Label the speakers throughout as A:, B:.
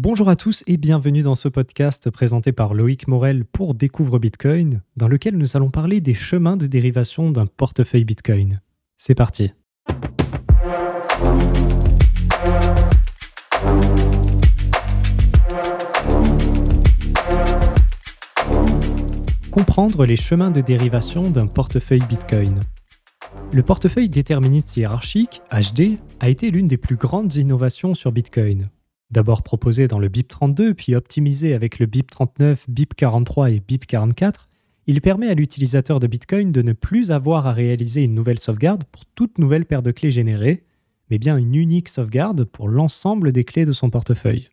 A: Bonjour à tous et bienvenue dans ce podcast présenté par Loïc Morel pour Découvre Bitcoin, dans lequel nous allons parler des chemins de dérivation d'un portefeuille Bitcoin. C'est parti. Comprendre les chemins de dérivation d'un portefeuille Bitcoin. Le portefeuille déterministe hiérarchique, HD, a été l'une des plus grandes innovations sur Bitcoin. D'abord proposé dans le BIP32 puis optimisé avec le BIP39, BIP43 et BIP44, il permet à l'utilisateur de Bitcoin de ne plus avoir à réaliser une nouvelle sauvegarde pour toute nouvelle paire de clés générée, mais bien une unique sauvegarde pour l'ensemble des clés de son portefeuille.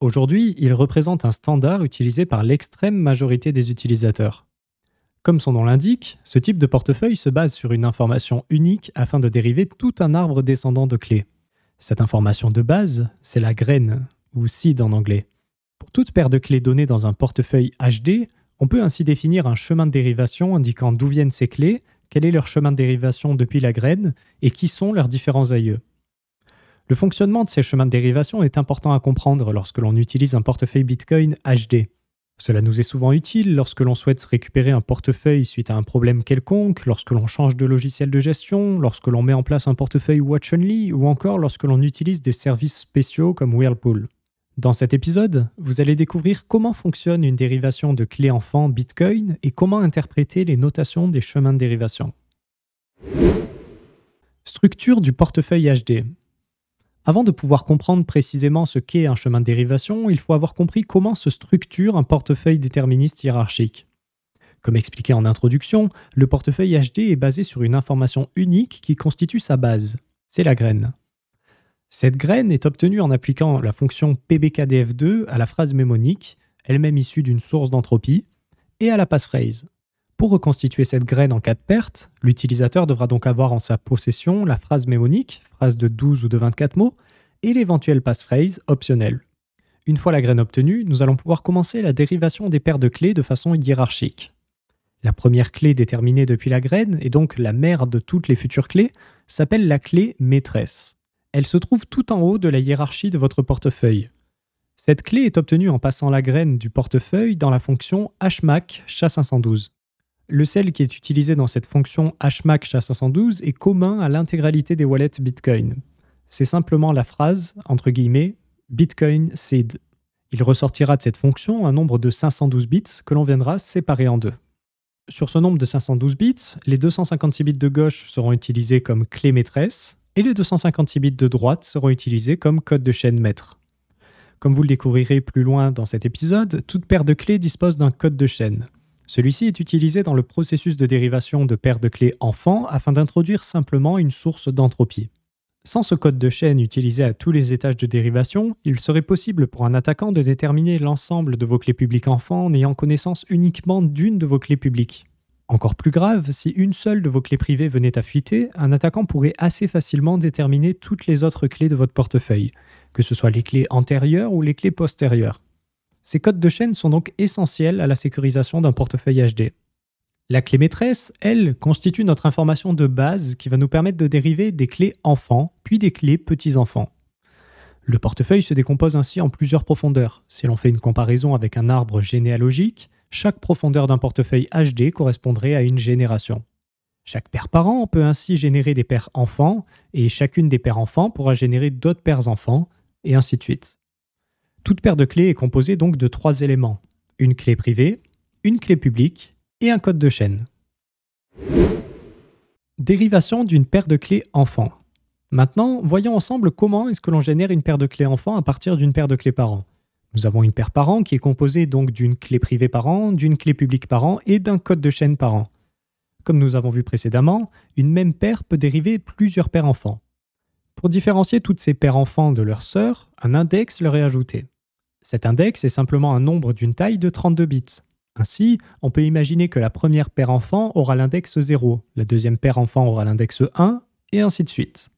A: Aujourd'hui, il représente un standard utilisé par l'extrême majorité des utilisateurs. Comme son nom l'indique, ce type de portefeuille se base sur une information unique afin de dériver tout un arbre descendant de clés. Cette information de base, c'est la graine, ou seed en anglais. Pour toute paire de clés données dans un portefeuille HD, on peut ainsi définir un chemin de dérivation indiquant d'où viennent ces clés, quel est leur chemin de dérivation depuis la graine, et qui sont leurs différents aïeux. Le fonctionnement de ces chemins de dérivation est important à comprendre lorsque l'on utilise un portefeuille Bitcoin HD. Cela nous est souvent utile lorsque l'on souhaite récupérer un portefeuille suite à un problème quelconque, lorsque l'on change de logiciel de gestion, lorsque l'on met en place un portefeuille Watch Only ou encore lorsque l'on utilise des services spéciaux comme Whirlpool. Dans cet épisode, vous allez découvrir comment fonctionne une dérivation de clé enfant Bitcoin et comment interpréter les notations des chemins de dérivation. Structure du portefeuille HD. Avant de pouvoir comprendre précisément ce qu'est un chemin de dérivation, il faut avoir compris comment se structure un portefeuille déterministe hiérarchique. Comme expliqué en introduction, le portefeuille HD est basé sur une information unique qui constitue sa base. C'est la graine. Cette graine est obtenue en appliquant la fonction PBKDF2 à la phrase mémonique, elle-même issue d'une source d'entropie, et à la passphrase. Pour reconstituer cette graine en cas de perte, l'utilisateur devra donc avoir en sa possession la phrase mémonique, phrase de 12 ou de 24 mots, et l'éventuelle passphrase optionnelle. Une fois la graine obtenue, nous allons pouvoir commencer la dérivation des paires de clés de façon hiérarchique. La première clé déterminée depuis la graine, et donc la mère de toutes les futures clés, s'appelle la clé maîtresse. Elle se trouve tout en haut de la hiérarchie de votre portefeuille. Cette clé est obtenue en passant la graine du portefeuille dans la fonction hmac SHA-512. Le sel qui est utilisé dans cette fonction HMAC SHA-512 est commun à l'intégralité des wallets Bitcoin. C'est simplement la phrase, entre guillemets, Bitcoin seed. Il ressortira de cette fonction un nombre de 512 bits que l'on viendra séparer en deux. Sur ce nombre de 512 bits, les 256 bits de gauche seront utilisés comme clé maîtresse et les 256 bits de droite seront utilisés comme code de chaîne maître. Comme vous le découvrirez plus loin dans cet épisode, toute paire de clés dispose d'un code de chaîne. Celui-ci est utilisé dans le processus de dérivation de paires de clés enfants afin d'introduire simplement une source d'entropie. Sans ce code de chaîne utilisé à tous les étages de dérivation, il serait possible pour un attaquant de déterminer l'ensemble de vos clés publiques enfants en ayant connaissance uniquement d'une de vos clés publiques. Encore plus grave, si une seule de vos clés privées venait à fuiter, un attaquant pourrait assez facilement déterminer toutes les autres clés de votre portefeuille, que ce soit les clés antérieures ou les clés postérieures. Ces codes de chaîne sont donc essentiels à la sécurisation d'un portefeuille HD. La clé maîtresse, elle, constitue notre information de base qui va nous permettre de dériver des clés enfants, puis des clés petits-enfants. Le portefeuille se décompose ainsi en plusieurs profondeurs. Si l'on fait une comparaison avec un arbre généalogique, chaque profondeur d'un portefeuille HD correspondrait à une génération. Chaque paire parent peut ainsi générer des paires enfants, et chacune des paires enfants pourra générer d'autres paires enfants, et ainsi de suite. Toute paire de clés est composée donc de trois éléments. Une clé privée, une clé publique et un code de chaîne. Dérivation d'une paire de clés enfant. Maintenant, voyons ensemble comment est-ce que l'on génère une paire de clés enfant à partir d'une paire de clés parent. Nous avons une paire parent qui est composée donc d'une clé privée parent, d'une clé publique parent et d'un code de chaîne parent. Comme nous avons vu précédemment, une même paire peut dériver plusieurs paires enfants. Pour différencier toutes ces paires enfants de leurs sœurs, un index leur est ajouté. Cet index est simplement un nombre d'une taille de 32 bits. Ainsi, on peut imaginer que la première paire enfant aura l'index 0, la deuxième paire enfant aura l'index 1, et ainsi de suite.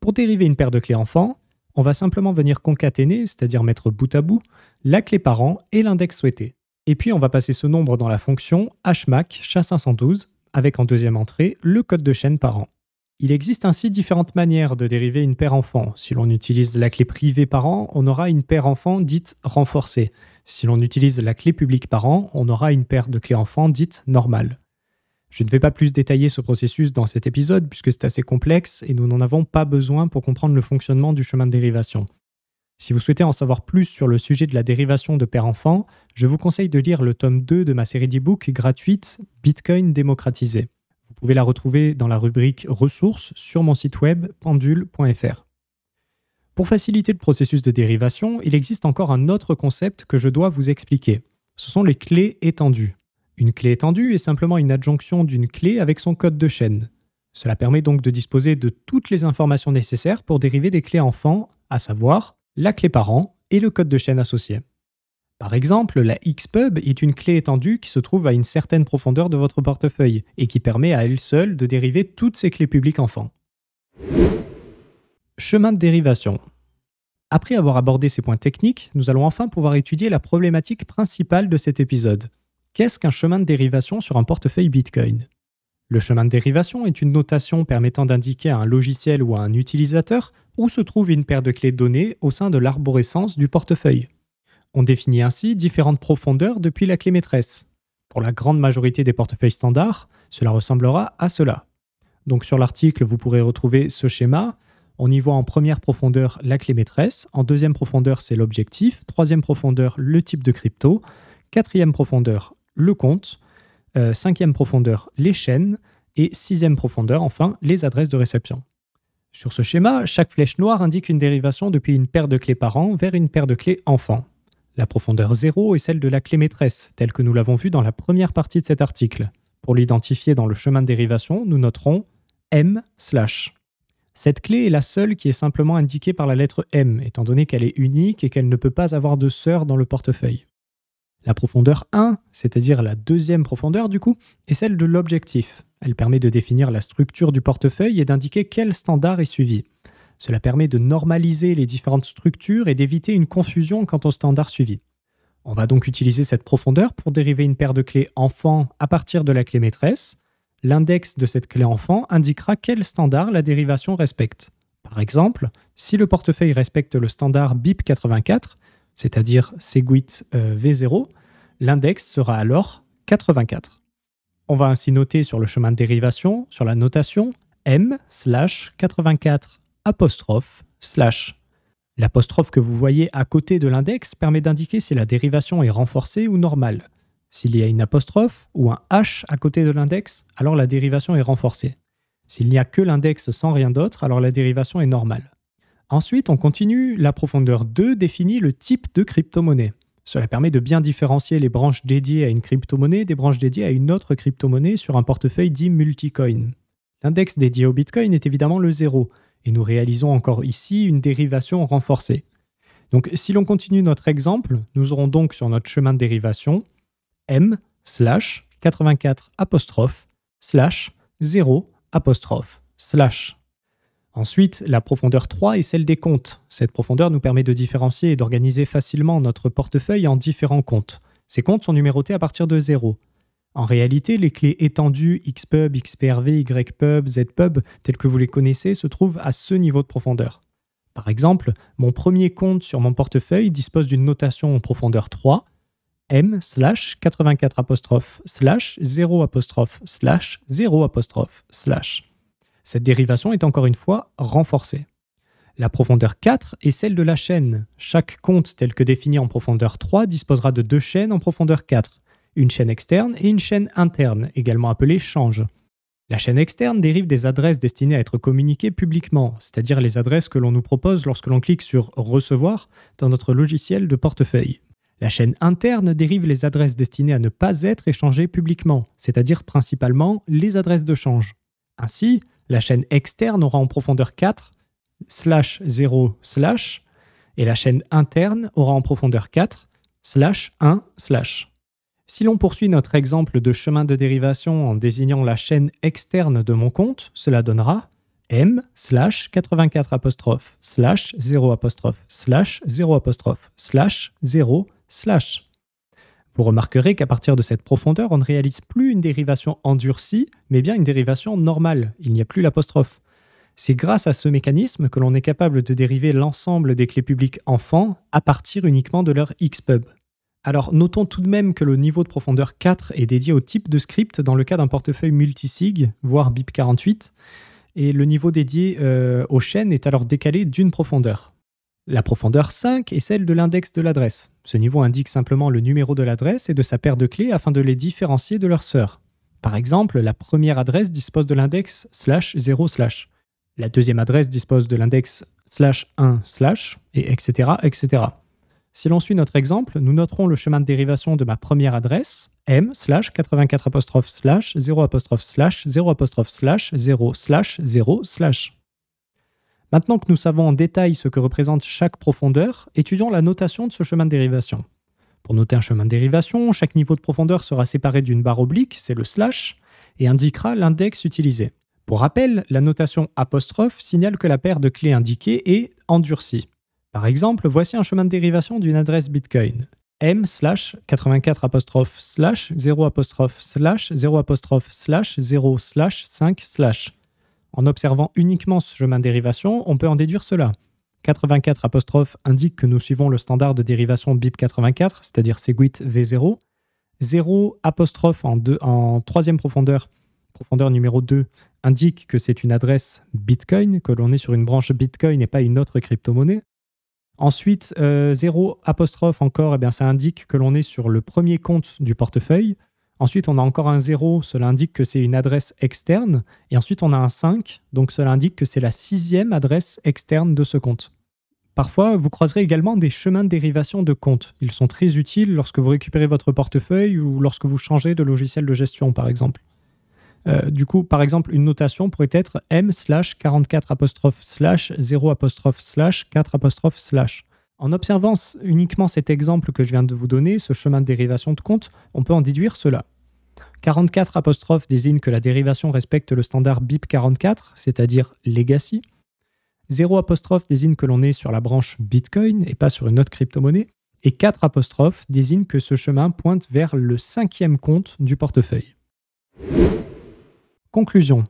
A: Pour dériver une paire de clés enfant, on va simplement venir concaténer, c'est-à-dire mettre bout à bout, la clé parent et l'index souhaité. Et puis on va passer ce nombre dans la fonction hmac SHA-512 avec en deuxième entrée le code de chaîne parent. Il existe ainsi différentes manières de dériver une paire enfant. Si l'on utilise la clé privée parent, on aura une paire enfant dite renforcée. Si l'on utilise la clé publique parent, on aura une paire de clés enfants dite normale. Je ne vais pas plus détailler ce processus dans cet épisode puisque c'est assez complexe et nous n'en avons pas besoin pour comprendre le fonctionnement du chemin de dérivation. Si vous souhaitez en savoir plus sur le sujet de la dérivation de père-enfant, je vous conseille de lire le tome 2 de ma série d'e-books gratuite Bitcoin démocratisé. Vous pouvez la retrouver dans la rubrique ressources sur mon site web pendule.fr. Pour faciliter le processus de dérivation, il existe encore un autre concept que je dois vous expliquer. Ce sont les clés étendues. Une clé étendue est simplement une adjonction d'une clé avec son code de chaîne. Cela permet donc de disposer de toutes les informations nécessaires pour dériver des clés enfants, à savoir la clé parent et le code de chaîne associé. Par exemple, la Xpub est une clé étendue qui se trouve à une certaine profondeur de votre portefeuille et qui permet à elle seule de dériver toutes ces clés publiques enfants. Chemin de dérivation. Après avoir abordé ces points techniques, nous allons enfin pouvoir étudier la problématique principale de cet épisode, Qu'est-ce qu'un chemin de dérivation sur un portefeuille Bitcoin? Le chemin de dérivation est une notation permettant d'indiquer à un logiciel ou à un utilisateur où se trouve une paire de clés données au sein de l'arborescence du portefeuille. On définit ainsi différentes profondeurs depuis la clé maîtresse. Pour la grande majorité des portefeuilles standards, cela ressemblera à cela. Donc sur l'article, vous pourrez retrouver ce schéma. On y voit en première profondeur la clé maîtresse, en deuxième profondeur c'est l'objectif, troisième profondeur le type de crypto, quatrième profondeur le compte, euh, cinquième profondeur, les chaînes, et sixième profondeur, enfin, les adresses de réception. Sur ce schéma, chaque flèche noire indique une dérivation depuis une paire de clés parents vers une paire de clés enfants. La profondeur 0 est celle de la clé maîtresse, telle que nous l'avons vu dans la première partie de cet article. Pour l'identifier dans le chemin de dérivation, nous noterons M slash. Cette clé est la seule qui est simplement indiquée par la lettre M, étant donné qu'elle est unique et qu'elle ne peut pas avoir de sœur dans le portefeuille. La profondeur 1, c'est-à-dire la deuxième profondeur du coup, est celle de l'objectif. Elle permet de définir la structure du portefeuille et d'indiquer quel standard est suivi. Cela permet de normaliser les différentes structures et d'éviter une confusion quant au standard suivi. On va donc utiliser cette profondeur pour dériver une paire de clés enfant à partir de la clé maîtresse. L'index de cette clé enfant indiquera quel standard la dérivation respecte. Par exemple, si le portefeuille respecte le standard BIP84, c'est-à-dire Segwit euh, V0, l'index sera alors 84. On va ainsi noter sur le chemin de dérivation, sur la notation, m slash 84 L'apostrophe que vous voyez à côté de l'index permet d'indiquer si la dérivation est renforcée ou normale. S'il y a une apostrophe ou un h à côté de l'index, alors la dérivation est renforcée. S'il n'y a que l'index sans rien d'autre, alors la dérivation est normale. Ensuite, on continue. La profondeur 2 définit le type de crypto-monnaie. Cela permet de bien différencier les branches dédiées à une crypto-monnaie des branches dédiées à une autre crypto-monnaie sur un portefeuille dit multicoin. L'index dédié au Bitcoin est évidemment le 0, et nous réalisons encore ici une dérivation renforcée. Donc si l'on continue notre exemple, nous aurons donc sur notre chemin de dérivation m slash 84 apostrophe slash 0 apostrophe slash Ensuite, la profondeur 3 est celle des comptes. Cette profondeur nous permet de différencier et d'organiser facilement notre portefeuille en différents comptes. Ces comptes sont numérotés à partir de 0. En réalité, les clés étendues Xpub, XPRV, YPub, ZPub, telles que vous les connaissez, se trouvent à ce niveau de profondeur. Par exemple, mon premier compte sur mon portefeuille dispose d'une notation en profondeur 3, m slash 84 apostrophe slash 0 apostrophe slash 0 apostrophe slash. Cette dérivation est encore une fois renforcée. La profondeur 4 est celle de la chaîne. Chaque compte tel que défini en profondeur 3 disposera de deux chaînes en profondeur 4, une chaîne externe et une chaîne interne, également appelée change. La chaîne externe dérive des adresses destinées à être communiquées publiquement, c'est-à-dire les adresses que l'on nous propose lorsque l'on clique sur Recevoir dans notre logiciel de portefeuille. La chaîne interne dérive les adresses destinées à ne pas être échangées publiquement, c'est-à-dire principalement les adresses de change. Ainsi, la chaîne externe aura en profondeur 4 slash 0 slash et la chaîne interne aura en profondeur 4 slash 1 slash. Si l'on poursuit notre exemple de chemin de dérivation en désignant la chaîne externe de mon compte, cela donnera m slash 84 apostrophe slash 0 apostrophe slash 0 apostrophe slash 0 slash. Vous remarquerez qu'à partir de cette profondeur, on ne réalise plus une dérivation endurcie, mais bien une dérivation normale. Il n'y a plus l'apostrophe. C'est grâce à ce mécanisme que l'on est capable de dériver l'ensemble des clés publiques enfants à partir uniquement de leur Xpub. Alors notons tout de même que le niveau de profondeur 4 est dédié au type de script dans le cas d'un portefeuille multisig, voire BIP48, et le niveau dédié euh, aux chaînes est alors décalé d'une profondeur. La profondeur 5 est celle de l'index de l'adresse. Ce niveau indique simplement le numéro de l'adresse et de sa paire de clés afin de les différencier de leurs sœurs. Par exemple, la première adresse dispose de l'index slash 0 slash. La deuxième adresse dispose de l'index slash 1 slash, et etc. etc. Si l'on suit notre exemple, nous noterons le chemin de dérivation de ma première adresse, m slash 84 apostrophe slash 0 apostrophe slash 0 apostrophe slash 0 slash 0 slash. Maintenant que nous savons en détail ce que représente chaque profondeur, étudions la notation de ce chemin de dérivation. Pour noter un chemin de dérivation, chaque niveau de profondeur sera séparé d'une barre oblique, c'est le slash, et indiquera l'index utilisé. Pour rappel, la notation apostrophe signale que la paire de clés indiquée est endurcie. Par exemple, voici un chemin de dérivation d'une adresse Bitcoin. m slash 84 apostrophe slash 0 apostrophe slash 0 apostrophe slash 0 slash 5 slash. En observant uniquement ce chemin de dérivation, on peut en déduire cela. 84 apostrophe indique que nous suivons le standard de dérivation BIP84, c'est-à-dire Segwit V0. 0 apostrophe en, en troisième profondeur, profondeur numéro 2, indique que c'est une adresse Bitcoin, que l'on est sur une branche Bitcoin et pas une autre crypto-monnaie. Ensuite, 0 euh, encore, eh bien, ça indique que l'on est sur le premier compte du portefeuille. Ensuite, on a encore un 0, cela indique que c'est une adresse externe. Et ensuite, on a un 5, donc cela indique que c'est la sixième adresse externe de ce compte. Parfois, vous croiserez également des chemins de dérivation de compte. Ils sont très utiles lorsque vous récupérez votre portefeuille ou lorsque vous changez de logiciel de gestion, par exemple. Euh, du coup, par exemple, une notation pourrait être m slash 44 apostrophe slash 0 apostrophe slash 4 apostrophe slash. En observant uniquement cet exemple que je viens de vous donner, ce chemin de dérivation de compte, on peut en déduire cela. 44 apostrophe désigne que la dérivation respecte le standard BIP 44, c'est-à-dire legacy. 0 apostrophe désigne que l'on est sur la branche Bitcoin et pas sur une autre crypto-monnaie. Et 4 apostrophe désigne que ce chemin pointe vers le cinquième compte du portefeuille. Conclusion.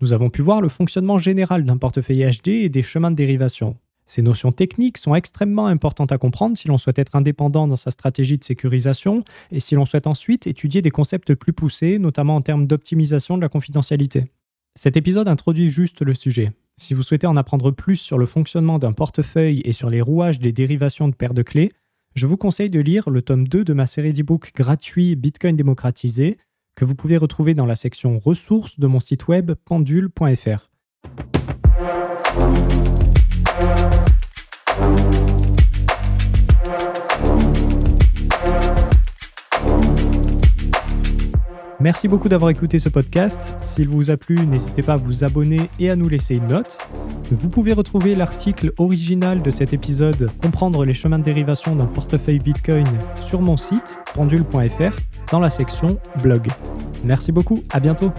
A: Nous avons pu voir le fonctionnement général d'un portefeuille HD et des chemins de dérivation. Ces notions techniques sont extrêmement importantes à comprendre si l'on souhaite être indépendant dans sa stratégie de sécurisation et si l'on souhaite ensuite étudier des concepts plus poussés, notamment en termes d'optimisation de la confidentialité. Cet épisode introduit juste le sujet. Si vous souhaitez en apprendre plus sur le fonctionnement d'un portefeuille et sur les rouages des dérivations de paires de clés, je vous conseille de lire le tome 2 de ma série d'e-books gratuit Bitcoin démocratisé, que vous pouvez retrouver dans la section ressources de mon site web pendule.fr. Merci beaucoup d'avoir écouté ce podcast. S'il vous a plu, n'hésitez pas à vous abonner et à nous laisser une note. Vous pouvez retrouver l'article original de cet épisode Comprendre les chemins de dérivation d'un portefeuille Bitcoin sur mon site pendule.fr dans la section blog. Merci beaucoup, à bientôt.